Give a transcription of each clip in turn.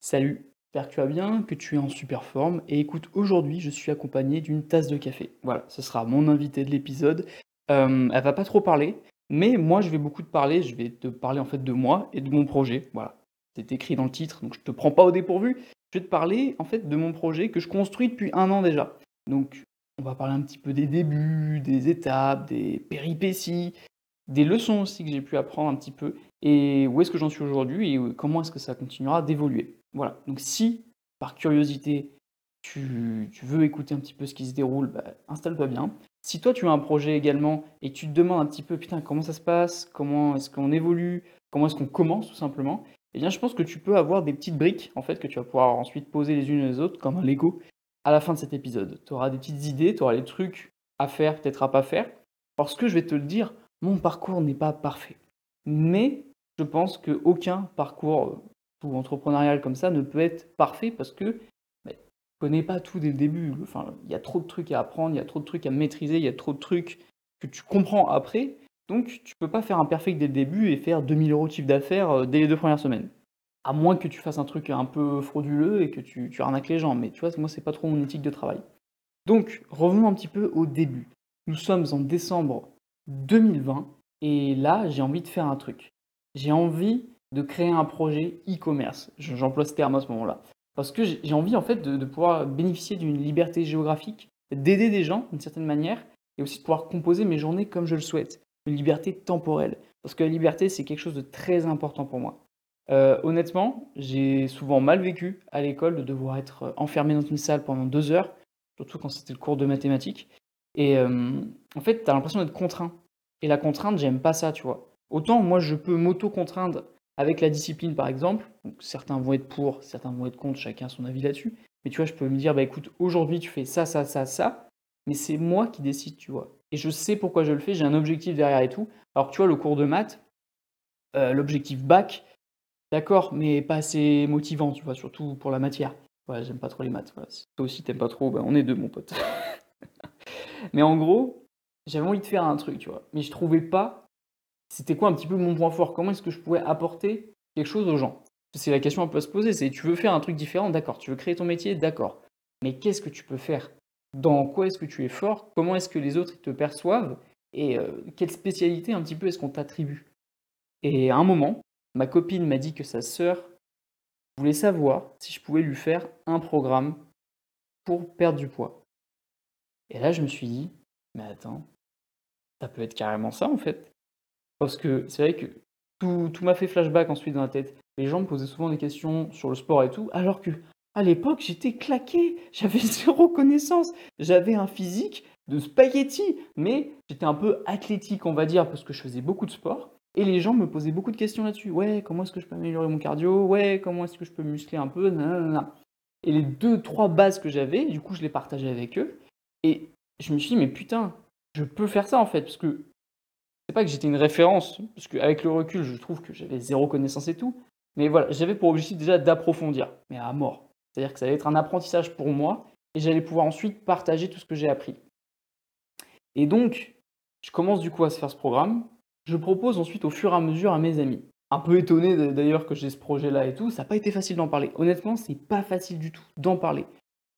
Salut, j'espère que tu vas bien, que tu es en super forme. Et écoute, aujourd'hui, je suis accompagné d'une tasse de café. Voilà, ce sera mon invité de l'épisode. Euh, elle va pas trop parler, mais moi, je vais beaucoup te parler. Je vais te parler en fait de moi et de mon projet. Voilà, c'est écrit dans le titre, donc je te prends pas au dépourvu. Je vais te parler en fait de mon projet que je construis depuis un an déjà. Donc, on va parler un petit peu des débuts, des étapes, des péripéties, des leçons aussi que j'ai pu apprendre un petit peu, et où est-ce que j'en suis aujourd'hui et comment est-ce que ça continuera d'évoluer? Voilà, donc si par curiosité tu, veux écouter un petit peu ce qui se déroule, bah, installe-toi bien. Si toi tu as un projet également et tu te demandes un petit peu, putain, comment ça se passe, comment est-ce qu'on évolue, comment est-ce qu'on commence tout simplement, eh bien je pense que tu peux avoir des petites briques en fait que tu vas pouvoir ensuite poser les unes les autres comme un Lego à la fin de cet épisode. Tu auras des petites idées, tu auras des trucs à faire, peut-être à pas faire, parce que je vais te le dire, mon parcours n'est pas parfait. Mais je pense qu'aucun parcours tout entrepreneurial comme ça ne peut être parfait parce que bah, tu ne connais pas tout dès le début. Enfin, il y a trop de trucs à apprendre, il y a trop de trucs à maîtriser, il y a trop de trucs que tu comprends après. Donc, tu peux pas faire un perfect dès le début et faire 2000 euros de chiffre d'affaires euh, dès les deux premières semaines. À moins que tu fasses un truc un peu frauduleux et que tu, tu arnaques les gens. Mais tu vois, moi, c'est pas trop mon éthique de travail. Donc, revenons un petit peu au début. Nous sommes en décembre 2020 et là, j'ai envie de faire un truc. J'ai envie de créer un projet e-commerce. J'emploie ce terme à ce moment-là. Parce que j'ai envie en fait de, pouvoir bénéficier d'une liberté géographique, d'aider des gens d'une certaine manière, et aussi de pouvoir composer mes journées comme je le souhaite. Une liberté temporelle. Parce que la liberté, c'est quelque chose de très important pour moi. Euh, honnêtement, j'ai souvent mal vécu à l'école de devoir être enfermé dans une salle pendant deux heures, surtout quand c'était le cours de mathématiques. Et euh, en fait, tu as l'impression d'être contraint. Et la contrainte, j'aime pas ça, tu vois. Autant moi, je peux m'auto-contraindre avec la discipline, par exemple. certains vont être pour, certains vont être contre, chacun son avis là-dessus. Mais tu vois, je peux me dire, bah écoute, aujourd'hui, tu fais ça, ça, ça, ça. Mais c'est moi qui décide, tu vois. Et je sais pourquoi je le fais, j'ai un objectif derrière et tout. Alors, tu vois, le cours de maths, euh, l'objectif bac, d'accord, mais pas assez motivant, tu vois, surtout pour la matière. Ouais, j'aime pas trop les maths. Si toi aussi t'aimes pas trop, bah, on est deux, mon pote. mais en gros, j'avais envie de faire un truc, tu vois. Mais je trouvais pas, c'était quoi un petit peu mon point fort? Comment est-ce que je pouvais apporter quelque chose aux gens? C'est la question à peut se poser, c'est tu veux faire un truc différent, d'accord. Tu veux créer ton métier, d'accord. Mais qu'est-ce que tu peux faire? Dans quoi est-ce que tu es fort? Comment est-ce que les autres te perçoivent? Et euh, quelle spécialité un petit peu est-ce qu'on t'attribue? Et à un moment, ma copine m'a dit que sa sœur voulait savoir si je pouvais lui faire un programme pour perdre du poids. Et là, je me suis dit, mais attends, ça peut être carrément ça en fait. Parce que c'est vrai que tout, m'a fait flashback ensuite dans la tête. Les gens me posaient souvent des questions sur le sport et tout, alors que à l'époque j'étais claqué, j'avais zéro connaissance, j'avais un physique de spaghetti, mais j'étais un peu athlétique on va dire parce que je faisais beaucoup de sport. Et les gens me posaient beaucoup de questions là-dessus. Ouais, comment est-ce que je peux améliorer mon cardio? Ouais, comment est-ce que je peux muscler un peu? Et les deux, trois bases que j'avais, du coup, je les partageais avec eux. Et je me suis dit, mais putain, je peux faire ça en fait, parce que c'est pas que j'étais une référence, parce qu'avec le recul, je trouve que j'avais zéro connaissance et tout, mais voilà, j'avais pour objectif déjà d'approfondir, mais à mort. C'est-à-dire que ça allait être un apprentissage pour moi, et j'allais pouvoir ensuite partager tout ce que j'ai appris. Et donc, je commence du coup à se faire ce programme, je propose ensuite au fur et à mesure à mes amis. Un peu étonné d'ailleurs que j'ai ce projet-là et tout, ça n'a pas été facile d'en parler. Honnêtement, c'est pas facile du tout d'en parler.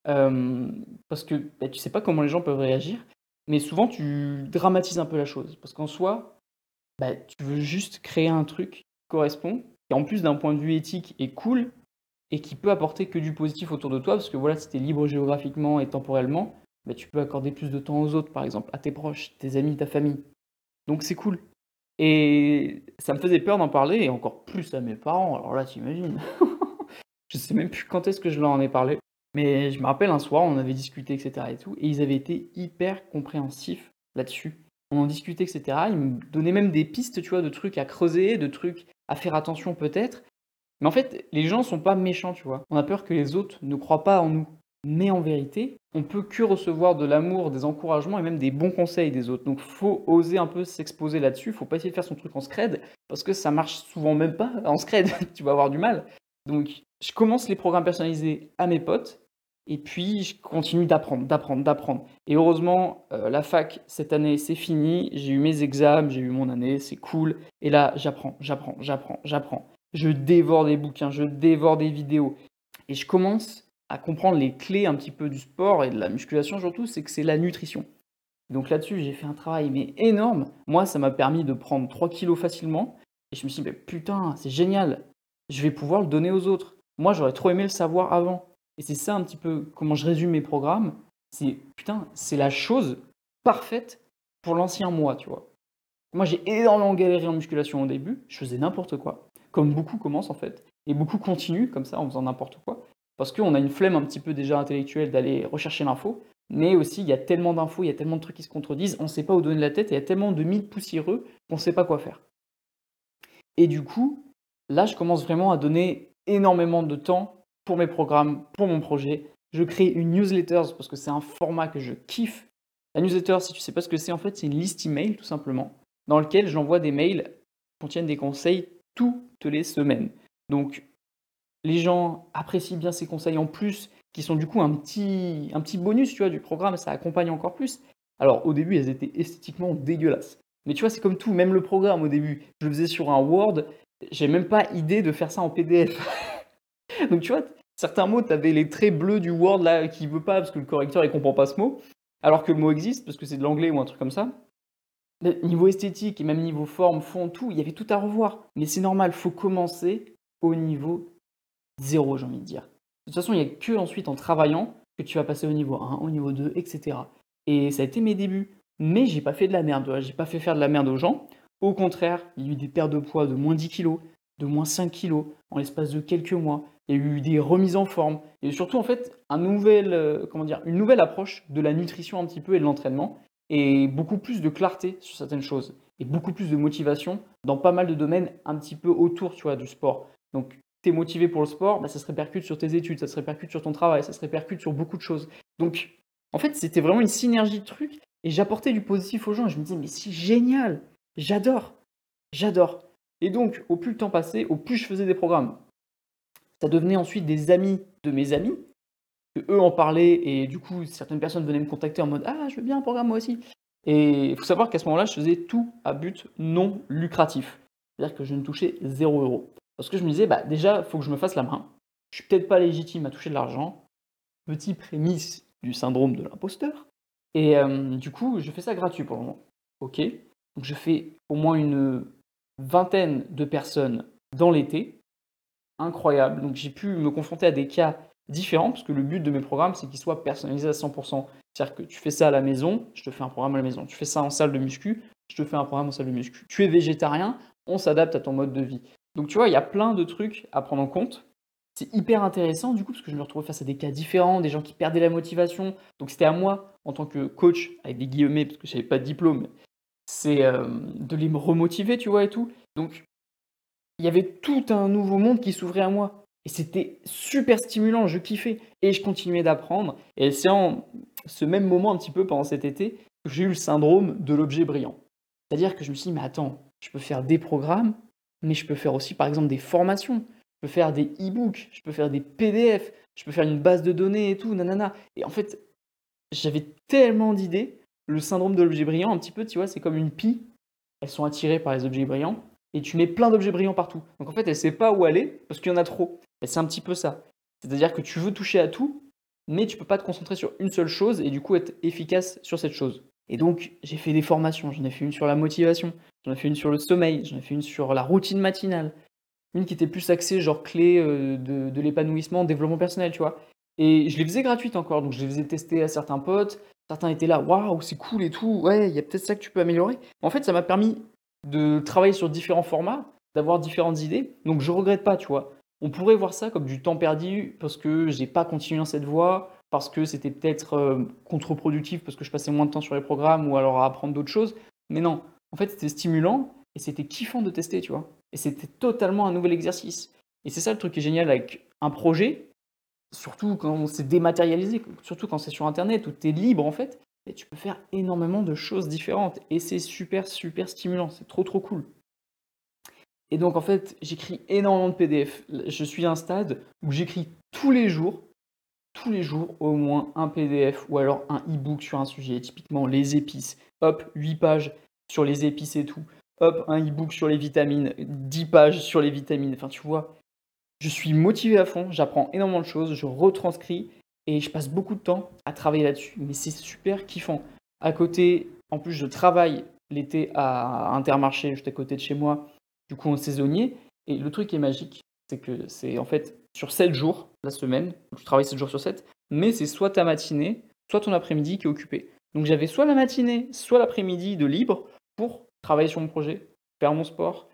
Euh, parce que bah, tu sais pas comment les gens peuvent réagir. Mais souvent, tu dramatises un peu la chose. Parce qu'en soi, bah, tu veux juste créer un truc qui correspond, qui en plus d'un point de vue éthique est cool, et qui peut apporter que du positif autour de toi. Parce que voilà, si tu es libre géographiquement et temporellement, bah, tu peux accorder plus de temps aux autres, par exemple, à tes proches, tes amis, ta famille. Donc c'est cool. Et ça me faisait peur d'en parler, et encore plus à mes parents. Alors là, tu imagines. je sais même plus quand est-ce que je leur en ai parlé. Mais je me rappelle un soir, on avait discuté, etc. et tout, et ils avaient été hyper compréhensifs là-dessus. On en discutait, etc. Ils me donnaient même des pistes, tu vois, de trucs à creuser, de trucs à faire attention peut-être. Mais en fait, les gens sont pas méchants, tu vois. On a peur que les autres ne croient pas en nous. Mais en vérité, on peut que recevoir de l'amour, des encouragements et même des bons conseils des autres. Donc faut oser un peu s'exposer là-dessus. Faut pas essayer de faire son truc en scred parce que ça marche souvent même pas en scred. tu vas avoir du mal. Donc je commence les programmes personnalisés à mes potes, et puis je continue d'apprendre, d'apprendre, d'apprendre. Et heureusement, euh, la fac, cette année, c'est fini, j'ai eu mes examens, j'ai eu mon année, c'est cool. Et là, j'apprends, j'apprends, j'apprends, j'apprends. Je dévore des bouquins, je dévore des vidéos. et je commence à comprendre les clés un petit peu du sport et de la musculation surtout, c'est que c'est la nutrition. Donc là-dessus, j'ai fait un travail mais énorme. Moi, ça m'a permis de prendre 3 kilos facilement. Et je me suis dit, putain, c'est génial. Je vais pouvoir le donner aux autres. Moi, j'aurais trop aimé le savoir avant. Et c'est ça un petit peu comment je résume mes programmes. C'est, putain, c'est la chose parfaite pour l'ancien moi, tu vois. Moi, j'ai énormément galéré en musculation au début. Je faisais n'importe quoi. Comme beaucoup commencent en fait. Et beaucoup continuent comme ça en faisant n'importe quoi. Parce qu'on a une flemme un petit peu déjà intellectuelle d'aller rechercher l'info. Mais aussi, il y a tellement d'infos, il y a tellement de trucs qui se contredisent, on ne sait pas où donner la tête, et il y a tellement de mythes poussiéreux qu'on ne sait pas quoi faire. Et du coup, là, je commence vraiment à donner énormément de temps pour mes programmes, pour mon projet. Je crée une newsletter parce que c'est un format que je kiffe. La newsletter, si tu ne sais pas ce que c'est, en fait, c'est une liste email tout simplement, dans lequel j'envoie des mails qui contiennent des conseils toutes les semaines. Donc, les gens apprécient bien ces conseils en plus, qui sont du coup un petit, un petit bonus tu vois, du programme, ça accompagne encore plus. Alors au début, elles étaient esthétiquement dégueulasses. Mais tu vois, c'est comme tout, même le programme au début, je le faisais sur un Word, j'ai même pas idée de faire ça en PDF. Donc tu vois, certains mots, tu avais les traits bleus du Word là qui veut pas parce que le correcteur il comprend pas ce mot, alors que le mot existe parce que c'est de l'anglais ou un truc comme ça. niveau esthétique et même niveau forme, fond, tout, il y avait tout à revoir. Mais c'est normal, faut commencer au niveau zéro, j'ai envie de dire. De toute façon, il n'y a que ensuite en travaillant que tu vas passer au niveau 1, au niveau 2, etc. Et ça a été mes débuts. Mais j'ai pas fait de la merde, j'ai pas fait faire de la merde aux gens. Au contraire, il y a eu des pertes de poids de moins 10 kg, de moins 5 kg en l'espace de quelques mois. Il y a eu des remises en forme. Et surtout, en fait, euh, une nouvelle approche de la nutrition un petit peu et de l'entraînement. Et beaucoup plus de clarté sur certaines choses. Et beaucoup plus de motivation dans pas mal de domaines un petit peu autour tu du sport. Donc tu motivé pour le sport, bah, ça se répercute sur tes études, ça se répercute sur ton travail, ça se répercute sur beaucoup de choses. Donc, en fait, c'était vraiment une synergie de trucs et j'apportais du positif aux gens je me disais, mais c'est génial, j'adore, j'adore. Et donc, au plus le temps passait, au plus je faisais des programmes. Ça devenait ensuite des amis de mes amis, eux en parlaient et du coup, certaines personnes venaient me contacter en mode, ah, je veux bien un programme moi aussi. Et il faut savoir qu'à ce moment-là, je faisais tout à but non lucratif. C'est-à-dire que je ne touchais 0 euros. Parce que je me disais, bah, déjà, il faut que je me fasse la main. Je suis peut-être pas légitime à toucher de l'argent. Petit prémisse du syndrome de l'imposteur. Et euh, du coup, je fais ça gratuit pour le moment. Ok. Donc je fais au moins une vingtaine de personnes dans l'été. Incroyable. Donc j'ai pu me confronter à des cas différents, parce que le but de mes programmes, c'est qu'ils soient personnalisés à 100%. C'est-à-dire que tu fais ça à la maison, je te fais un programme à la maison. Tu fais ça en salle de muscu, je te fais un programme en salle de muscu. Tu es végétarien, on s'adapte à ton mode de vie. Donc tu vois, il y a plein de trucs à prendre en compte. C'est hyper intéressant du coup parce que je me retrouve face à des cas différents, des gens qui perdaient la motivation. Donc c'était à moi en tant que coach avec des guillemets parce que je n'avais pas de diplôme, c'est euh, de les remotiver, tu vois et tout. Donc il y avait tout un nouveau monde qui s'ouvrait à moi et c'était super stimulant, je kiffais et je continuais d'apprendre. Et c'est en ce même moment un petit peu pendant cet été que j'ai eu le syndrome de l'objet brillant. C'est-à-dire que je me suis dit mais attends, je peux faire des programmes mais je peux faire aussi par exemple des formations, je peux faire des e-books, je peux faire des PDF, je peux faire une base de données et tout, nanana. Et en fait, j'avais tellement d'idées. Le syndrome de l'objet brillant, un petit peu, tu vois, c'est comme une pie. Elles sont attirées par les objets brillants et tu mets plein d'objets brillants partout. Donc en fait, elle ne sait pas où aller parce qu'il y en a trop. C'est un petit peu ça. C'est-à-dire que tu veux toucher à tout, mais tu peux pas te concentrer sur une seule chose et du coup être efficace sur cette chose. Et donc, j'ai fait des formations. J'en ai fait une sur la motivation, j'en ai fait une sur le sommeil, j'en ai fait une sur la routine matinale, une qui était plus axée, genre clé euh, de, l'épanouissement, développement personnel, tu vois. Et je les faisais gratuites encore, donc je les faisais tester à certains potes. Certains étaient là, waouh, c'est cool et tout, ouais, il y a peut-être ça que tu peux améliorer. En fait, ça m'a permis de travailler sur différents formats, d'avoir différentes idées. Donc je regrette pas, tu vois. On pourrait voir ça comme du temps perdu parce que j'ai pas continué dans cette voie, parce que c'était peut-être euh, contre-productif parce que je passais moins de temps sur les programmes ou alors à apprendre d'autres choses. Mais non, en fait, c'était stimulant et c'était kiffant de tester, tu vois. Et c'était totalement un nouvel exercice. Et c'est ça le truc qui est génial avec un projet, surtout quand c'est dématérialisé, surtout quand c'est sur Internet où tu es libre en fait, et tu peux faire énormément de choses différentes. Et c'est super, super stimulant, c'est trop, trop cool. Et donc en fait, j'écris énormément de PDF. Je suis à un stade où j'écris tous les jours tous les jours au moins un PDF ou alors un e-book sur un sujet, typiquement les épices. Hop, 8 pages sur les épices et tout. Hop, un e-book sur les vitamines, 10 pages sur les vitamines. Enfin, tu vois, je suis motivé à fond, j'apprends énormément de choses, je retranscris et je passe beaucoup de temps à travailler là-dessus. Mais c'est super kiffant. À côté, en plus, je travaille l'été à Intermarché, juste à côté de chez moi, du coup en saisonnier. Et le truc qui est magique, c'est que c'est en fait sur 7 jours la semaine, je travaille 7 jours sur 7, mais c'est soit ta matinée, soit ton après-midi qui est occupé. Donc j'avais soit la matinée, soit l'après-midi de libre pour travailler sur mon projet, faire mon sport.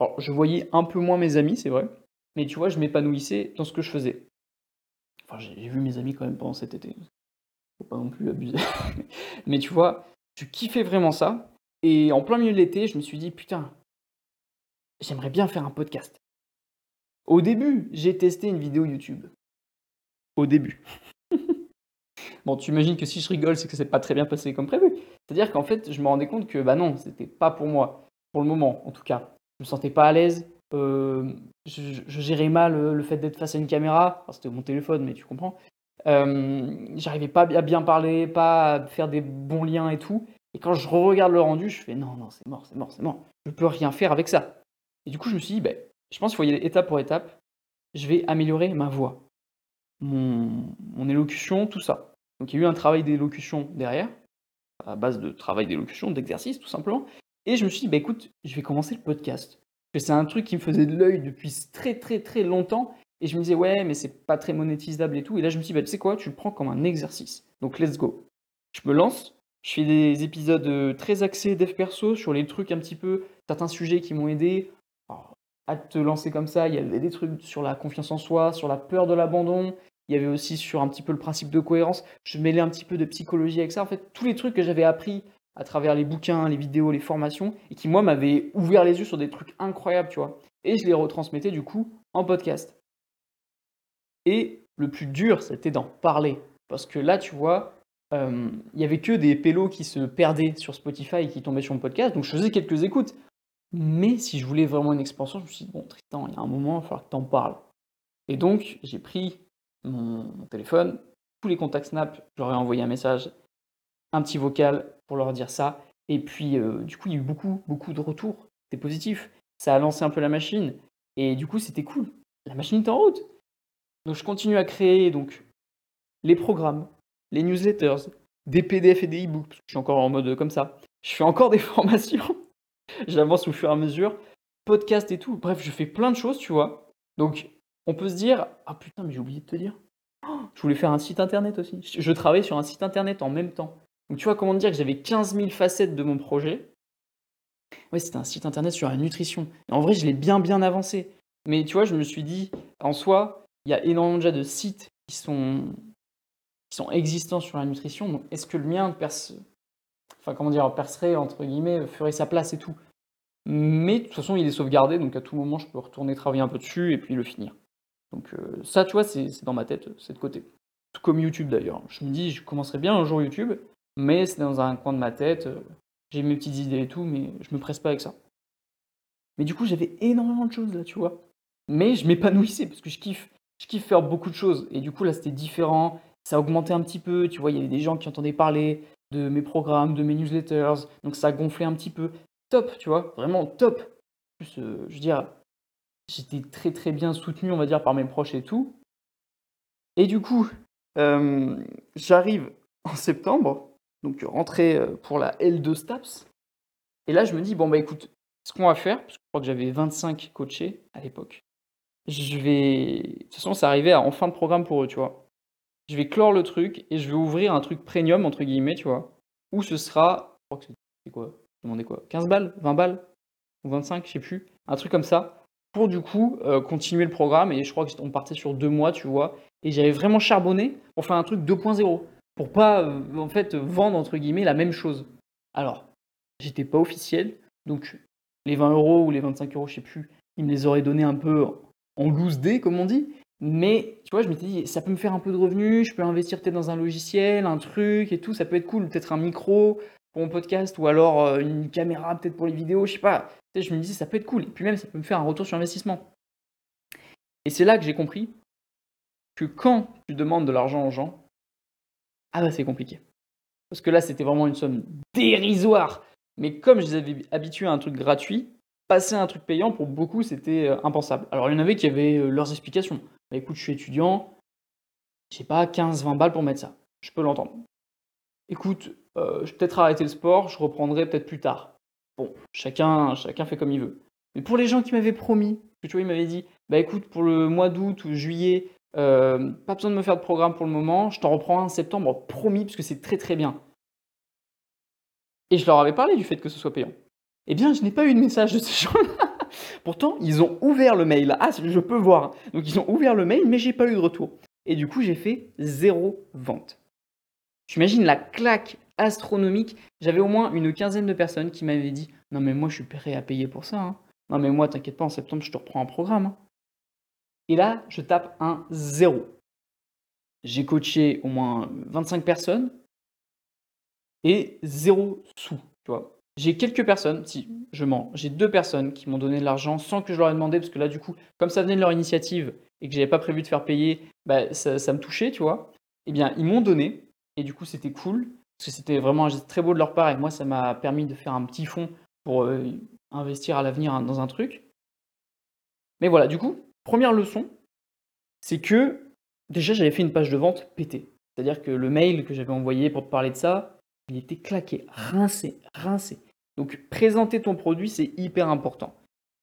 Alors je voyais un peu moins mes amis, c'est vrai, mais tu vois, je m'épanouissais dans ce que je faisais. Enfin, j'ai vu mes amis quand même pendant cet été. Faut pas non plus abuser. mais tu vois, je kiffais vraiment ça. Et en plein milieu de l'été, je me suis dit, putain, j'aimerais bien faire un podcast. Au début, j'ai testé une vidéo YouTube. Au début. bon, tu imagines que si je rigole, c'est que c'est pas très bien passé comme prévu. C'est-à-dire qu'en fait, je me rendais compte que bah non, c'était pas pour moi, pour le moment en tout cas. Je me sentais pas à l'aise. Euh, je, gérais mal le, fait d'être face à une caméra. c'était mon téléphone, mais tu comprends. Euh, j'arrivais pas à bien parler, pas à faire des bons liens et tout. Et quand je regarde le rendu, je fais non, non, c'est mort, c'est mort, c'est mort. Je peux rien faire avec ça. Et du coup, je me suis dit, ben, je pense qu'il faut y aller étape pour étape. Je vais améliorer ma voix, mon, élocution, tout ça. Donc il y a eu un travail d'élocution derrière, à base de travail d'élocution, d'exercice tout simplement. Et je me suis dit, bah, écoute, je vais commencer le podcast. Que c'est un truc qui me faisait de l'œil depuis très très très longtemps. Et je me disais, ouais, mais c'est pas très monétisable et tout. Et là, je me suis dit, bah, tu sais quoi, tu le prends comme un exercice. Donc let's go. Je me lance. Je fais des épisodes euh, très axés dev perso sur les trucs un petit peu, certains sujets qui m'ont aidé à te lancer comme ça. Il y avait des trucs sur la confiance en soi, sur la peur de l'abandon. Il y avait aussi sur un petit peu le principe de cohérence. Je mêlais un petit peu de psychologie avec ça. En fait, tous les trucs que j'avais appris à travers les bouquins, les vidéos, les formations, et qui, moi, m'avaient ouvert les yeux sur des trucs incroyables, tu vois. Et je les retransmettais, du coup, en podcast. Et le plus dur, c'était d'en parler. Parce que là, tu vois, euh, il y avait que des pélos qui se perdaient sur Spotify et qui tombaient sur mon podcast. Donc, je faisais quelques écoutes. Mais si je voulais vraiment une expansion, je me suis dit, bon, Tristan, il y a un moment, il va falloir que tu en parles. Et donc, j'ai pris mon, téléphone, tous les contacts Snap, j'aurais envoyé un message, un petit vocal pour leur dire ça. Et puis, euh, du coup, il y a eu beaucoup, beaucoup de retours. C'était positif. Ça a lancé un peu la machine. Et du coup, c'était cool. La machine est en route. Donc, je continue à créer donc, les programmes, les newsletters, des PDF et des e-books, je suis encore en mode comme ça. Je fais encore des formations. J'avance au fur et à mesure. Podcast et tout. Bref, je fais plein de choses, tu vois. Donc, on peut se dire Ah putain, mais j'ai oublié de te dire. Oh, je voulais faire un site internet aussi. Je travaillais sur un site internet en même temps. Donc, tu vois comment dire que j'avais 15 000 facettes de mon projet? Ouais, c'était un site internet sur la nutrition. En vrai, je l'ai bien, bien avancé. Mais tu vois, je me suis dit, en soi, il y a énormément déjà de sites qui sont, qui sont existants sur la nutrition. Donc, est-ce que le mien perce, enfin comment dire, percerait, entre guillemets, ferait sa place et tout? Mais de toute façon, il est sauvegardé, donc à tout moment, je peux retourner travailler un peu dessus et puis le finir. Donc euh, ça, tu vois, c'est dans ma tête, c'est de côté. Tout comme YouTube d'ailleurs. Je me dis, je commencerai bien un jour YouTube, mais c'est dans un coin de ma tête. J'ai mes petites idées et tout, mais je me presse pas avec ça. Mais du coup, j'avais énormément de choses là, tu vois. Mais je m'épanouissais parce que je kiffe. Je kiffe faire beaucoup de choses. Et du coup, là, c'était différent. Ça a augmenté un petit peu. Tu vois, il y avait des gens qui entendaient parler de mes programmes, de mes newsletters. Donc ça a gonflé un petit peu. Top, tu vois, vraiment top. Plus, euh, je veux dire, j'étais très très bien soutenu, on va dire, par mes proches et tout. Et du coup, euh, j'arrive en septembre, donc rentrée euh, pour la L2 STAPS. Et là, je me dis, bon, bah écoute, ce qu'on va faire, parce que je crois que j'avais 25 coachés à l'époque, je vais. De toute façon, ça arrivait en fin de programme pour eux, tu vois je vais clore le truc et je vais ouvrir un truc premium, entre guillemets, tu vois, où ce sera, je crois que c'est quoi Demandez quoi 15 balles 20 balles Ou 25, je sais plus. Un truc comme ça, pour du coup euh, continuer le programme. Et je crois qu'on partait sur deux mois, tu vois. Et j'avais vraiment charbonné pour faire un truc 2.0. Pour pas, euh, en fait, vendre, entre guillemets, la même chose. Alors, j'étais pas officiel, donc les 20 euros ou les 25 euros, je sais plus, ils me les auraient donné un peu en loose day, comme on dit. Mais tu vois, je m'étais dit, ça peut me faire un peu de revenus, je peux investir peut-être dans un logiciel, un truc et tout, ça peut être cool, peut-être un micro pour mon podcast ou alors euh, une caméra peut-être pour les vidéos, je sais pas. je me disais, ça peut être cool. Et puis même, ça peut me faire un retour sur investissement. Et c'est là que j'ai compris que quand tu demandes de l'argent aux gens, ah bah c'est compliqué. Parce que là, c'était vraiment une somme dérisoire. Mais comme je les avais habitués à un truc gratuit, passer à un truc payant, pour beaucoup, c'était euh, impensable. Alors, il y en avait qui avaient euh, leurs explications. Bah, écoute, je suis étudiant, j'ai pas 15-20 balles pour mettre ça. Je peux l'entendre. Écoute, euh, je vais peut-être arrêter le sport, je reprendrai peut-être plus tard. Bon, chacun, chacun fait comme il veut. Mais pour les gens qui m'avaient promis, que tu vois, ils m'avaient dit, bah écoute, pour le mois d'août ou juillet, euh, pas besoin de me faire de programme pour le moment, je t'en reprends un en septembre, promis, parce que c'est très très bien. Et je leur avais parlé du fait que ce soit payant. Eh bien, je n'ai pas eu de message de ces gens-là. Pourtant, ils ont ouvert le mail. Ah, je peux voir. Donc, ils ont ouvert le mail, mais j'ai pas eu de retour. Et du coup, j'ai fait zéro vente. J'imagine la claque astronomique. J'avais au moins une quinzaine de personnes qui m'avaient dit Non, mais moi, je suis prêt à payer pour ça. hein. Non, mais moi, t'inquiète pas, en septembre, je te reprends un programme. hein. Et là, je tape un zéro. J'ai coaché au moins 25 personnes et zéro sous, tu vois. J'ai quelques personnes, si je mens, j'ai deux personnes qui m'ont donné de l'argent sans que je leur ai demandé, parce que là, du coup, comme ça venait de leur initiative et que j'avais pas prévu de faire payer, bah, ça, me touchait, tu vois. Eh bien, ils m'ont donné, et du coup, c'était cool, parce que c'était vraiment très beau de leur part, et moi, ça m'a permis de faire un petit fonds pour euh, investir à l'avenir hein, dans un truc. Mais voilà, du coup, première leçon, c'est que déjà, j'avais fait une page de vente pétée. C'est-à-dire que le mail que j'avais envoyé pour te parler de ça, il était claqué, rincé, rincé. Donc présenter ton produit, c'est hyper important.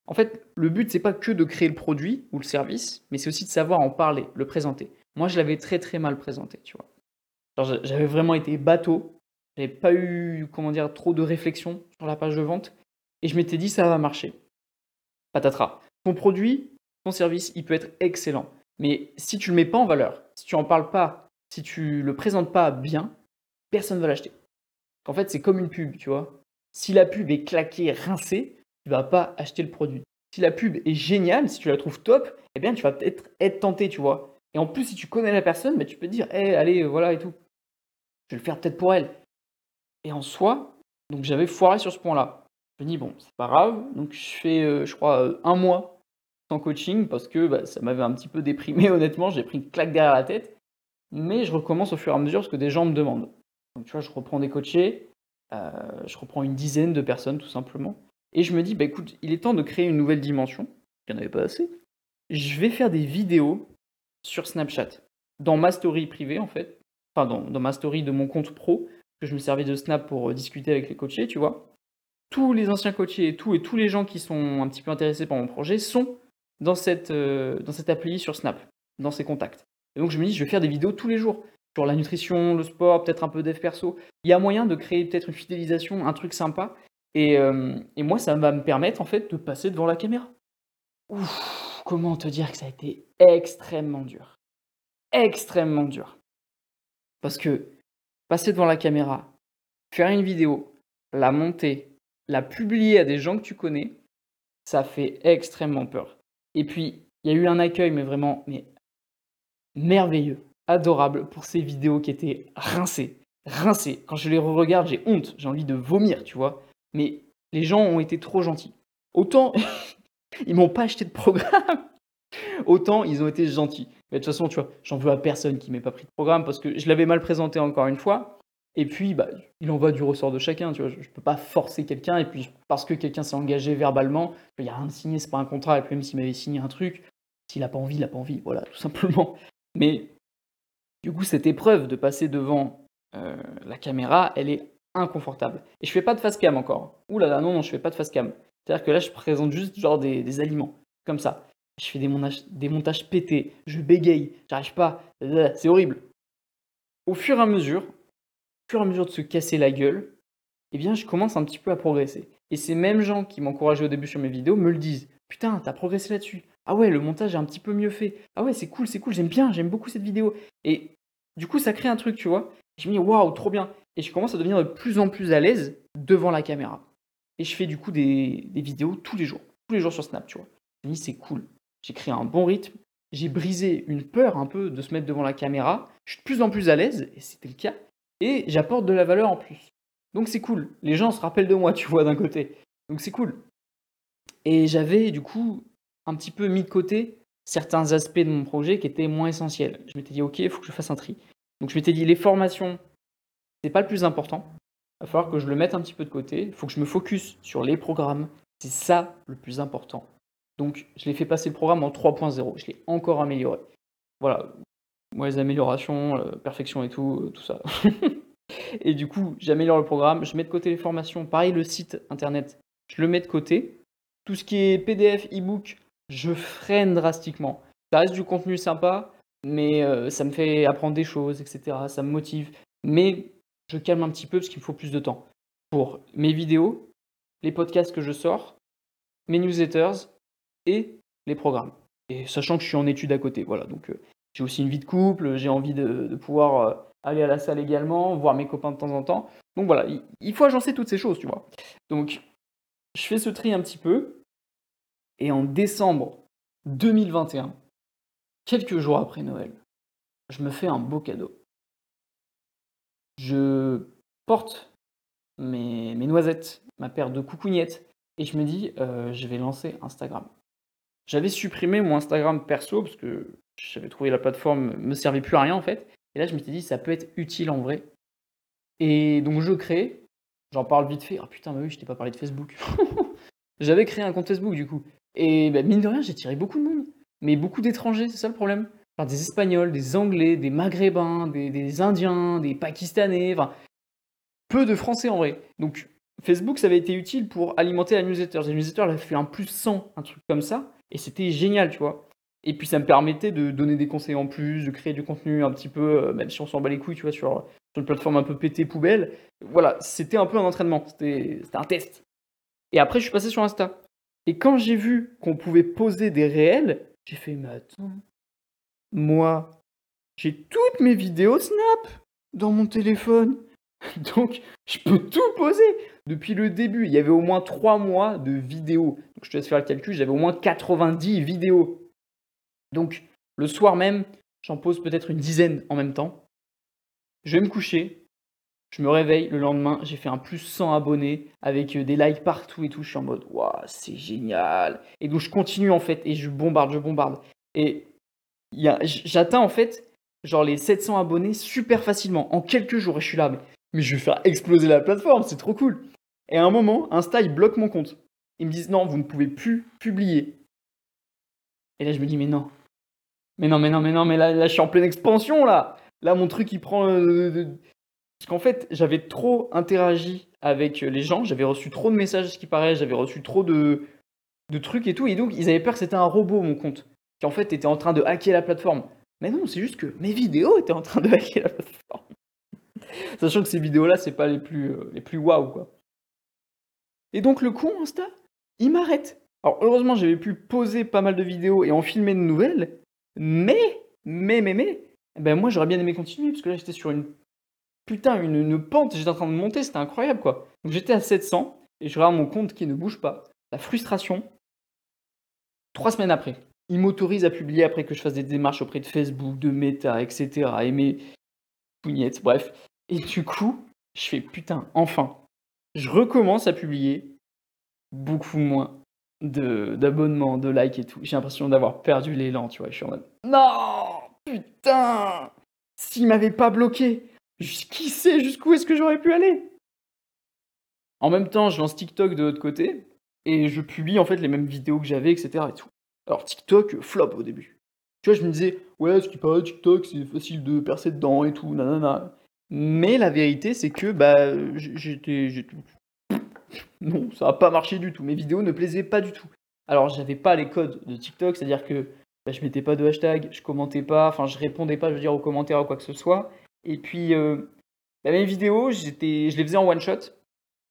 En fait, le but, c'est pas que de créer le produit ou le service, mais c'est aussi de savoir en parler, le présenter. Moi, je l'avais très très mal présenté, tu vois. J'avais vraiment été bateau, j'avais pas eu, comment dire, trop de réflexion sur la page de vente, et je m'étais dit, ça va marcher. Patatras. Ton produit, ton service, il peut être excellent, mais si tu le mets pas en valeur, si tu en parles pas, si tu le présentes pas bien, personne va l'acheter. En fait, c'est comme une pub, tu vois. Si la pub est claquée, rincée, tu vas pas acheter le produit. Si la pub est géniale, si tu la trouves top, eh bien, tu vas peut-être être tenté, tu vois. Et en plus, si tu connais la personne, bah, tu peux te dire, Eh, allez, voilà et tout. Je vais le faire peut-être pour elle. Et en soi, donc j'avais foiré sur ce point-là. Je me dis, bon, c'est pas grave. Donc je fais, euh, je crois, euh, un mois sans coaching parce que bah, ça m'avait un petit peu déprimé, honnêtement. J'ai pris une claque derrière la tête. Mais je recommence au fur et à mesure parce que des gens me demandent. Donc tu vois, je reprends des coachés, euh, je reprends une dizaine de personnes tout simplement. Et je me dis, bah écoute, il est temps de créer une nouvelle dimension. Il n'y en avait pas assez. Je vais faire des vidéos sur Snapchat. Dans ma story privée en fait. Enfin, dans, dans ma story de mon compte pro. Que je me servais de Snap pour euh, discuter avec les coachés, tu vois. Tous les anciens coachés et et tous les gens qui sont un petit peu intéressés par mon projet sont dans cette, euh, dans cette appli sur Snap, dans ces contacts. Et donc je me dis, je vais faire des vidéos tous les jours sur la nutrition, le sport, peut-être un peu dev perso. Il y a moyen de créer peut-être une fidélisation, un truc sympa. Et, euh, et moi, ça va me permettre en fait de passer devant la caméra. Ouf, comment te dire que ça a été extrêmement dur. Extrêmement dur. Parce que passer devant la caméra, faire une vidéo, la monter, la publier à des gens que tu connais, ça fait extrêmement peur. Et puis, il y a eu un accueil, mais vraiment mais merveilleux, adorable pour ces vidéos qui étaient rincées. Rincées. Quand je les re-regarde, j'ai honte, j'ai envie de vomir, tu vois. Mais les gens ont été trop gentils. Autant ils m'ont pas acheté de programme, autant ils ont été gentils. Mais de toute façon, tu vois, j'en veux à personne qui m'ait pas pris de programme parce que je l'avais mal présenté encore une fois. Et puis, bah, il en va du ressort de chacun, tu vois. Je, ne peux pas forcer quelqu'un. Et puis, parce que quelqu'un s'est engagé verbalement, il n'y a rien de signé, c'est pas un contrat. Et puis, même s'il m'avait signé un truc, s'il n'a pas envie, il n'a pas envie. Voilà, tout simplement. Mais du coup, cette épreuve de passer devant euh, la caméra, elle est inconfortable. Et je fais pas de face cam encore. Ouh là là, non, non, je fais pas de face cam. C'est-à-dire que là, je présente juste genre des, des aliments, comme ça. Je fais des montages, des montages pétés, je bégaye, j'arrive pas, c'est horrible. Au fur et à mesure, fur et à mesure de se casser la gueule, eh bien, je commence un petit peu à progresser. Et ces mêmes gens qui m'encourageaient au début sur mes vidéos me le disent. Putain, t'as progressé là-dessus. Ah ouais, le montage est un petit peu mieux fait. Ah ouais, c'est cool, c'est cool, j'aime bien, j'aime beaucoup cette vidéo. Et du coup, ça crée un truc, tu vois. Je me dis, waouh, trop bien. Et je commence à devenir de plus en plus à l'aise devant la caméra. Et je fais du coup des, des vidéos tous les jours. Tous les jours sur Snap, tu vois. Je me dis, c'est cool. J'ai créé un bon rythme. J'ai brisé une peur un peu de se mettre devant la caméra. Je suis de plus en plus à l'aise, et c'était le cas. Et j'apporte de la valeur en plus. Donc c'est cool. Les gens se rappellent de moi, tu vois, d'un côté. Donc c'est cool. Et j'avais du coup un petit peu mis de côté certains aspects de mon projet qui étaient moins essentiels. Je m'étais dit, ok, il faut que je fasse un tri. Donc je m'étais dit, les formations, c'est pas le plus important. Il va falloir que je le mette un petit peu de côté. Il faut que je me focus sur les programmes, C'est ça le plus important. Donc, je l'ai fait passer le programme en 3.0. Je l'ai encore amélioré. Voilà. Moi, les améliorations, euh, perfection et tout, euh, tout ça. et du coup, j'améliore le programme. Je mets de côté les formations. Pareil, le site internet, je le mets de côté. Tout ce qui est PDF, e-book, je freine drastiquement. Ça reste du contenu sympa, mais euh, ça me fait apprendre des choses, etc. Ça me motive. Mais je calme un petit peu parce qu'il me faut plus de temps pour mes vidéos, les podcasts que je sors, mes newsletters et les programmes. Et sachant que je suis en études à côté, voilà. Donc j'ai aussi une vie de couple, j'ai envie de, pouvoir euh, aller à la salle également, voir mes copains de temps en temps. Donc voilà, il, faut agencer toutes ces choses, tu vois. Donc je fais ce tri un petit peu. Et en décembre 2021, quelques jours après Noël, je me fais un beau cadeau. Je porte mes, noisettes, ma paire de coucougnettes, et je me dis, euh, je vais lancer Instagram. J'avais supprimé mon Instagram perso parce que j'avais trouvé la plateforme me servait plus à rien en fait. Et là, je m'étais dit, ça peut être utile en vrai. Et donc, je crée, j'en parle vite fait. Ah putain, mais oui, je t'ai pas parlé de Facebook. J'avais créé un compte Facebook du coup. Et bah, mine de rien, j'ai tiré beaucoup de monde. Mais beaucoup d'étrangers, c'est ça le problème. Enfin, des Espagnols, des Anglais, des Maghrébins, des, Indiens, des Pakistanais. Enfin, peu de Français en vrai. Donc, Facebook, ça avait été utile pour alimenter la newsletter. La newsletter, elle fait un plus 100, un truc comme ça. Et c'était génial, tu vois. Et puis ça me permettait de donner des conseils en plus, de créer du contenu un petit peu, euh, même si on s'en bat les couilles, tu vois, sur, une plateforme un peu pété poubelle. Voilà, c'était un peu un entraînement, c'était un test. Et après, je suis passé sur Insta. Et quand j'ai vu qu'on pouvait poser des réels, j'ai fait, mais attends, moi, j'ai toutes mes vidéos Snap dans mon téléphone. Donc, je peux tout poser. Depuis le début, il y avait au moins 3 mois de vidéos. Donc, je te laisse faire le calcul, j'avais au moins 90 vidéos. Donc, le soir même, j'en pose peut-être une dizaine en même temps. Je vais me coucher. Je me réveille le lendemain, j'ai fait un plus 100 abonnés avec euh, des likes partout et tout. Je suis en mode, waouh, c'est génial. Et donc, je continue en fait et je bombarde, je bombarde. Et j'atteins en fait genre les 700 abonnés super facilement en quelques jours. Et je suis là, mais mais je vais faire exploser la plateforme, c'est trop cool. Et à un moment, Insta, bloque mon compte. Ils me disent non, vous ne pouvez plus publier. Et là, je me dis, mais non. Mais non, mais non, mais non, mais là, là je suis en pleine expansion, là. Là, mon truc, il prend. Euh, parce qu'en fait, j'avais trop interagi avec les gens, j'avais reçu trop de messages, ce qui paraît, j'avais reçu trop de, trucs et tout. Et donc, ils avaient peur que c'était un robot, mon compte, qui en fait était en train de hacker la plateforme. Mais non, c'est juste que mes vidéos étaient en train de hacker la plateforme. Sachant que ces vidéos-là, c'est pas les plus, euh, les plus waouh, quoi. Et donc, le con Insta, il m'arrête. Alors, heureusement, j'avais pu poser pas mal de vidéos et en filmer de nouvelles, mais, mais, mais, mais, ben moi, j'aurais bien aimé continuer, parce que là, j'étais sur une putain, une, pente, j'étais en train de monter, c'était incroyable, quoi. Donc, j'étais à 700, et je regarde mon compte qui ne bouge pas. La frustration, trois semaines après, il m'autorise à publier après que je fasse des démarches auprès de Facebook, de Meta, etc. Et mes pougnettes, bref. Et du coup, je fais putain, enfin, je recommence à publier beaucoup moins d'abonnements, de likes et tout. J'ai l'impression d'avoir perdu l'élan, tu vois. Je suis en mode non, putain, s'il m'avait pas bloqué, qui sait jusqu'où est-ce que j'aurais pu aller? En même temps, je lance TikTok de l'autre côté et je publie en fait les mêmes vidéos que j'avais, etc. Et tout. Alors TikTok flop au début. Tu vois, je me disais ouais, ce qui paraît TikTok, c'est facile de percer dedans et tout, nanana. Mais la vérité, c'est que bah, j'étais. Non, ça n'a pas marché du tout. Mes vidéos ne plaisaient pas du tout. Alors, j'avais pas les codes de TikTok, c'est-à-dire que bah, je mettais pas de hashtag, je commentais pas, enfin, je répondais pas, je veux dire, aux commentaires ou quoi que ce soit. Et puis, euh, bah, mes vidéos, je les faisais en one shot,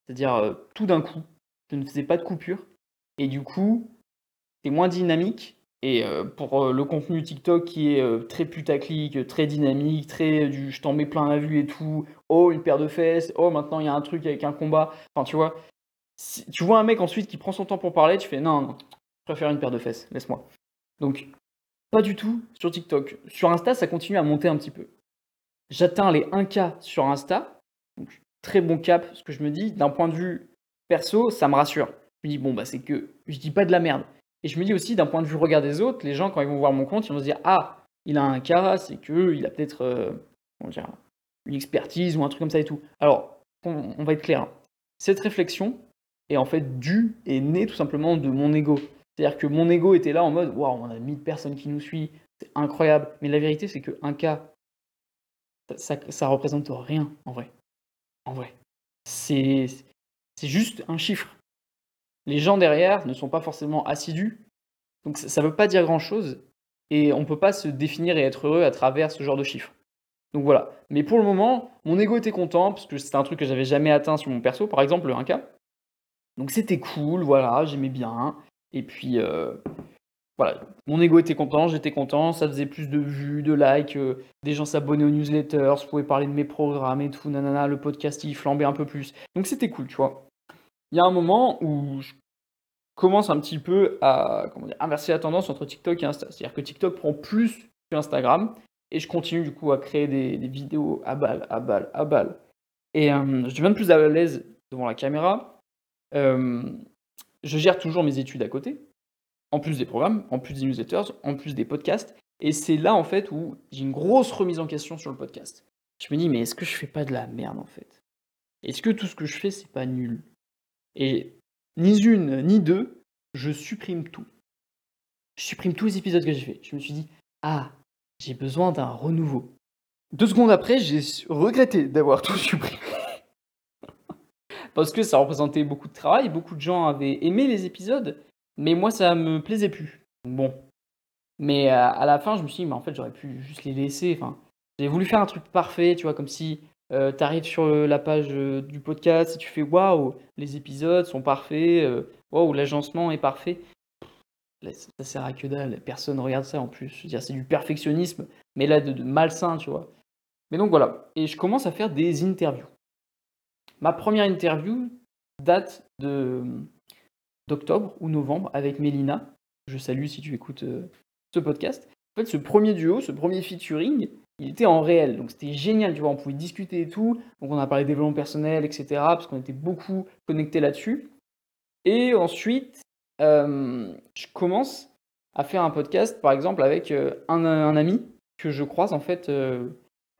c'est-à-dire euh, tout d'un coup. Je ne faisais pas de coupure. Et du coup, c'est moins dynamique. Et euh, pour euh, le contenu TikTok qui est euh, très putaclic, très dynamique, très du je t'en mets plein la vue et tout, oh une paire de fesses, oh maintenant il y a un truc avec un combat, enfin tu vois, si tu vois un mec ensuite qui prend son temps pour parler, tu fais non, non, je préfère une paire de fesses, laisse-moi. Donc, pas du tout sur TikTok. Sur Insta, ça continue à monter un petit peu. J'atteins les 1K sur Insta, donc très bon cap, ce que je me dis, d'un point de vue perso, ça me rassure. Je me dis, bon, bah c'est que je dis pas de la merde. Et je me dis aussi, d'un point de vue regard des autres, les gens, quand ils vont voir mon compte, ils vont se dire Ah, il a un cas, c'est qu'il a peut-être euh, une expertise ou un truc comme ça et tout. Alors, on, va être clair. Hein. Cette réflexion, Et en fait, dû est né tout simplement de mon ego. C'est-à-dire que mon ego était là en mode waouh, on a 1000 personnes qui nous suivent, c'est incroyable. Mais la vérité, c'est qu'un cas, ça, ça, représente rien en vrai. En vrai. C'est juste un chiffre. Les gens derrière ne sont pas forcément assidus. Donc ça ne veut pas dire grand-chose. Et on ne peut pas se définir et être heureux à travers ce genre de chiffres. Donc voilà. Mais pour le moment, mon ego était content, parce que c'était un truc que j'avais jamais atteint sur mon perso, par exemple le 1K. Donc c'était cool, voilà, j'aimais bien. Et puis, euh, voilà, mon ego était content, j'étais content, ça faisait plus de vues, de likes, euh, des gens s'abonnaient aux newsletters, je pouvais parler de mes programmes et tout, nanana, le podcast il flambait un peu plus. Donc c'était cool, tu vois. Il y a un moment où je commence un petit peu à inverser la tendance entre TikTok et Insta. C'est-à-dire que TikTok prend plus que Instagram et je continue du coup à créer des, vidéos à balle, à balle, à balle. Et euh, je deviens de plus à l'aise devant la caméra. Euh, je gère toujours mes études à côté, en plus des programmes, en plus des newsletters, en plus des podcasts. Et c'est là en fait où j'ai une grosse remise en question sur le podcast. Je me dis mais est-ce que je fais pas de la merde en fait? Est-ce que tout ce que je fais c'est pas nul? Et ni une ni deux, je supprime tout. Je supprime tous les épisodes que j'ai fait. Je me suis dit ah j'ai besoin d'un renouveau. Deux secondes après, j'ai regretté d'avoir tout supprimé. Parce que ça représentait beaucoup de travail, beaucoup de gens avaient aimé les épisodes, mais moi ça me plaisait plus. Bon. Mais euh, à la fin, je me suis dit, mais en fait, j'aurais pu juste les laisser. J'ai voulu faire un truc parfait, tu vois, comme si euh, tu arrives sur la page euh, du podcast et tu fais waouh, les épisodes sont parfaits, waouh, l'agencement est parfait ça sert à que dalle, personne regarde ça en plus. C'est du perfectionnisme, mais là de, malsain, tu vois. Mais donc voilà, et je commence à faire des interviews. Ma première interview date de d'octobre ou novembre avec Mélina. Je salue si tu écoutes euh, ce podcast. En fait, ce premier duo, ce premier featuring, il était en réel, donc c'était génial, tu vois, on pouvait discuter et tout. Donc on a parlé développement personnel, etc., parce qu'on était beaucoup connectés là-dessus. Et ensuite, euh, je commence à faire un podcast, par exemple, avec euh, un, ami que je croise en fait euh,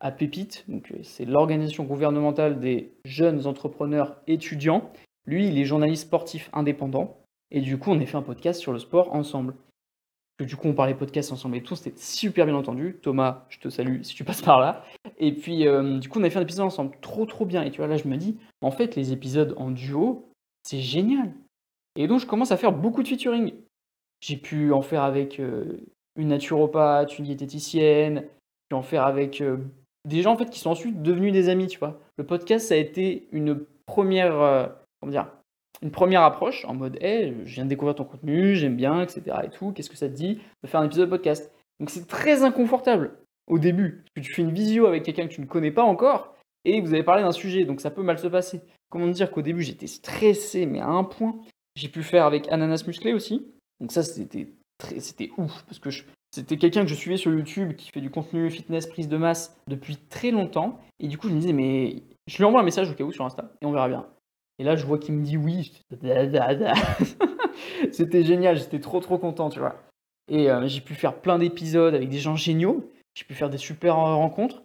à Pépite. Donc, c'est l'organisation gouvernementale des jeunes entrepreneurs étudiants. Lui, il est journaliste sportif indépendant. Et du coup, on a fait un podcast sur le sport ensemble. Du coup, on parlait podcast ensemble et tout. C'était super bien entendu. Thomas, je te salue si tu passes par là. Et puis, du coup, on a fait un épisode ensemble. Trop, trop bien. Et tu vois, là, je me dis, en fait, les épisodes en duo, c'est génial. Et donc, je commence à faire beaucoup de featuring. J'ai pu en faire avec euh, une naturopathe, une diététicienne, j'ai en faire avec euh, des gens en fait qui sont ensuite devenus des amis, tu vois. Le podcast, ça a été une première, euh, comment dire, une première approche en mode, hey, je viens de découvrir ton contenu, j'aime bien, etc. et tout. Qu'est-ce que ça te dit de faire un épisode de podcast? Donc, c'est très inconfortable au début, parce que tu fais une visio avec quelqu'un que tu ne connais pas encore et vous avez parlé d'un sujet, donc ça peut mal se passer. Comment dire qu'au début j'étais stressé, mais à un point, j'ai pu faire avec Ananas Musclé aussi. Donc ça, c'était très, c'était ouf parce que c'était quelqu'un que je suivais sur YouTube qui fait du contenu fitness, prise de masse depuis très longtemps. Et du coup, je me disais, mais je lui envoie un message au cas où sur Insta et on verra bien. Et là, je vois qu'il me dit oui. c'était génial, j'étais trop trop content, tu vois. Et euh, j'ai pu faire plein d'épisodes avec des gens géniaux. J'ai pu faire des super euh, rencontres.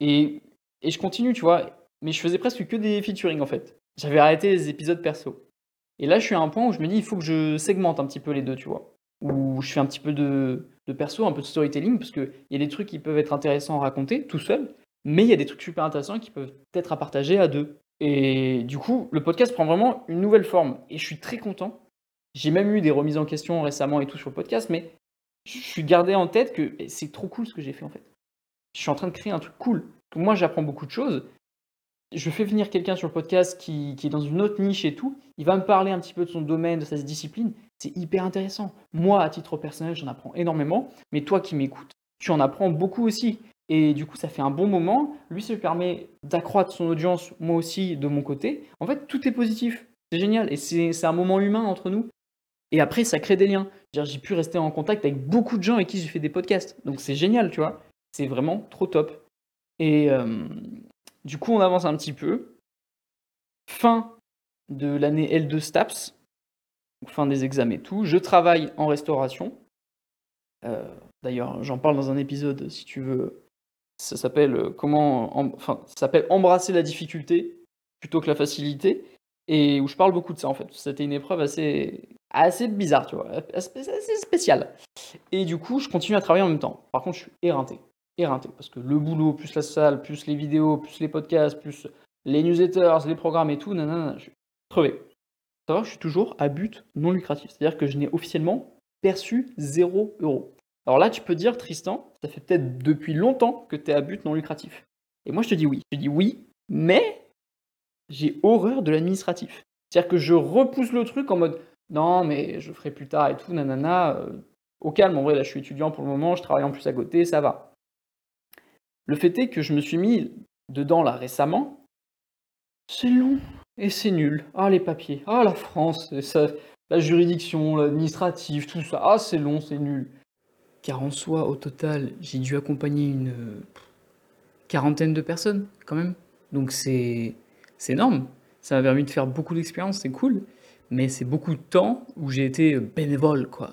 Et, et je continue, tu vois. Mais je faisais presque que des featuring en fait. J'avais arrêté les épisodes perso. Et là, je suis à un point où je me dis, il faut que je segmente un petit peu les deux, tu vois. Où je fais un petit peu de, perso, un peu de storytelling, parce qu'il y a des trucs qui peuvent être intéressants à raconter tout seul, mais il y a des trucs super intéressants qui peuvent être à partager à deux. Et du coup, le podcast prend vraiment une nouvelle forme. Et je suis très content. J'ai même eu des remises en question récemment et tout sur le podcast, mais je suis gardé en tête que c'est trop cool ce que j'ai fait en fait. Je suis en train de créer un truc cool. Moi, j'apprends beaucoup de choses je fais venir quelqu'un sur le podcast qui, est dans une autre niche et tout, il va me parler un petit peu de son domaine, de sa discipline. C'est hyper intéressant. Moi, à titre personnel, j'en apprends énormément, mais toi qui m'écoutes, tu en apprends beaucoup aussi. Et du coup, ça fait un bon moment. Lui, lui permet d'accroître son audience, moi aussi, de mon côté. En fait, tout est positif. C'est génial. Et c'est un moment humain entre nous. Et après, ça crée des liens. J'ai pu rester en contact avec beaucoup de gens avec qui j'ai fait des podcasts. Donc c'est génial, tu vois. C'est vraiment trop top. Et, euh, du coup, on avance un petit peu. Fin de l'année L2 STAPS, fin des examens et tout. Je travaille en restauration. Euh, d'ailleurs, j'en parle dans un épisode si tu veux. Ça s'appelle euh, comment, enfin, ça s'appelle embrasser la difficulté plutôt que la facilité. et où je parle beaucoup de ça en fait. C'était une épreuve assez, assez bizarre, tu vois, assez spéciale. Et du coup, je continue à travailler en même temps. Par contre, je suis éreinté. Éreinté. Parce que le boulot, plus la salle, plus les vidéos, plus les podcasts, plus les newsletters, les programmes et tout, nanana, je suis crevé. Ça je suis toujours à but non lucratif. C'est-à-dire que je n'ai officiellement perçu 0 euros. Alors là, tu peux dire, Tristan, ça fait peut-être depuis longtemps que tu es à but non lucratif. Et moi, je te dis oui. Je te dis oui, mais j'ai horreur de l'administratif. C'est-à-dire que je repousse le truc en mode non, mais je ferai plus tard et tout, nanana. Euh, au calme, en vrai, là, je suis étudiant pour le moment, je travaille en plus à côté, ça va. Le fait est que je me suis mis dedans là récemment. C'est long et c'est nul. Ah, les papiers. Ah, la France. Ça, la juridiction, l'administratif, tout ça. Ah, c'est long, c'est nul. Car en soi, au total, j'ai dû accompagner une quarantaine de personnes, quand même. Donc c'est énorme. Ça m'a permis de faire beaucoup d'expériences, c'est cool. Mais c'est beaucoup de temps où j'ai été bénévole, quoi.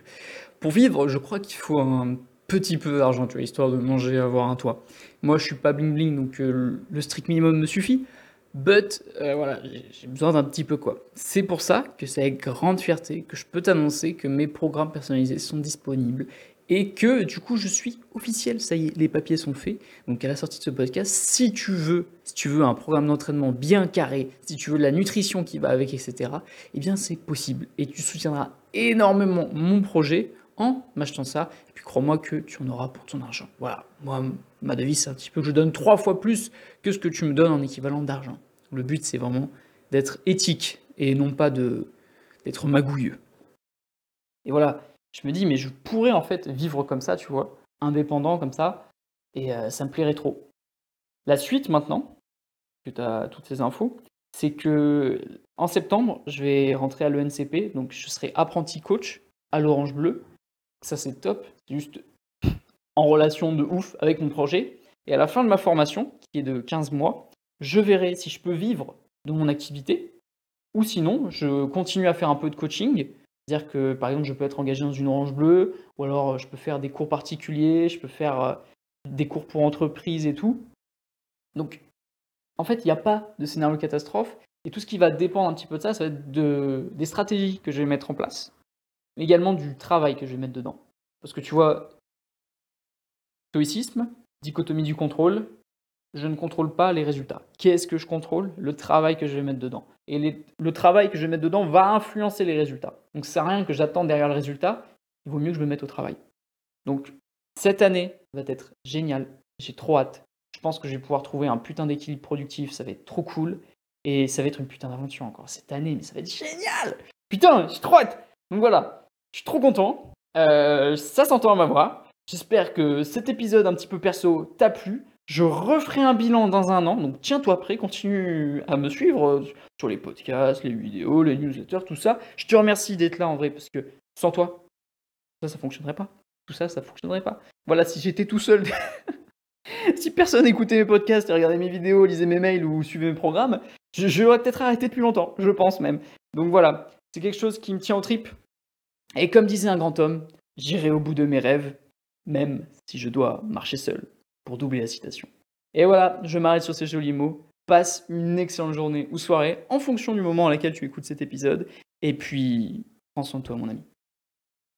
pour vivre, je crois qu'il faut un petit peu d'argent, tu vois, histoire de manger, avoir un toit. Moi, je suis pas bling bling, donc euh, le strict minimum me suffit. But euh, voilà, j'ai besoin d'un petit peu quoi. C'est pour ça que c'est avec grande fierté que je peux t'annoncer que mes programmes personnalisés sont disponibles et que du coup je suis officiel, ça y est, les papiers sont faits. Donc à la sortie de ce podcast, si tu veux, si tu veux un programme d'entraînement bien carré, si tu veux de la nutrition qui va avec, etc., eh bien c'est possible et tu soutiendras énormément mon projet en m'achetant ça. Et puis crois-moi que tu en auras pour ton argent. Voilà, moi ma devise c'est un petit peu que je donne trois fois plus que ce que tu me donnes en équivalent d'argent. Le but c'est vraiment d'être éthique et non pas d'être magouilleux. Et voilà, je me dis mais je pourrais en fait vivre comme ça, tu vois, indépendant comme ça, et euh, ça me plairait trop. La suite maintenant, que tu as toutes ces infos, c'est que en septembre, je vais rentrer à l'ENCP, donc je serai apprenti coach à l'Orange Bleu. Ça, c'est top. C'est juste en relation de ouf avec mon projet. Et à la fin de ma formation, qui est de 15 mois, je verrai si je peux vivre de mon activité ou sinon, je continue à faire un peu de coaching. C'est-à-dire que, par exemple, je peux être engagé dans une orange bleue, ou alors je peux faire des cours particuliers, je peux faire euh, des cours pour entreprise et tout. Donc, en fait, il n'y a pas de scénario catastrophe. Et tout ce qui va dépendre un petit peu de ça, ça va être de, des stratégies que je vais mettre en place mais également du travail que je vais mettre dedans. Parce que tu vois, stoïcisme, dichotomie du contrôle, je ne contrôle pas les résultats. Qu'est-ce que je contrôle? Le travail que je vais mettre dedans. Et le travail que je vais mettre dedans va influencer les résultats. Donc c'est rien que j'attends derrière le résultat, il vaut mieux que je me mette au travail. Donc cette année va être géniale, j'ai trop hâte. Je pense que je vais pouvoir trouver un putain d'équilibre productif, ça va être trop cool. Et ça va être une putain d'aventure encore cette année, mais ça va être génial Putain, j'ai trop hâte Donc voilà, je suis trop content. Euh, ça s'entend à ma voix. J'espère que cet épisode un petit peu perso t'a plu. Je referai un bilan dans un an, donc tiens-toi prêt, continue à me suivre sur les podcasts, les vidéos, les newsletters, tout ça. Je te remercie d'être là en vrai, parce que sans toi, ça, ça fonctionnerait pas. Tout ça, ça fonctionnerait pas. Voilà, si j'étais tout seul, si personne écoutait mes podcasts regardait mes vidéos, lisait mes mails ou suivait mes programmes, je, je peut-être arrêté depuis longtemps, je pense même. Donc voilà, c'est quelque chose qui me tient au trip. Et comme disait un grand homme, j'irai au bout de mes rêves, même si je dois marcher seul, pour doubler la citation. Et voilà, je m'arrête sur ces jolis mots. Passe une excellente journée ou soirée, en fonction du moment à laquelle tu écoutes cet épisode. Et puis, prends soin de toi, mon ami.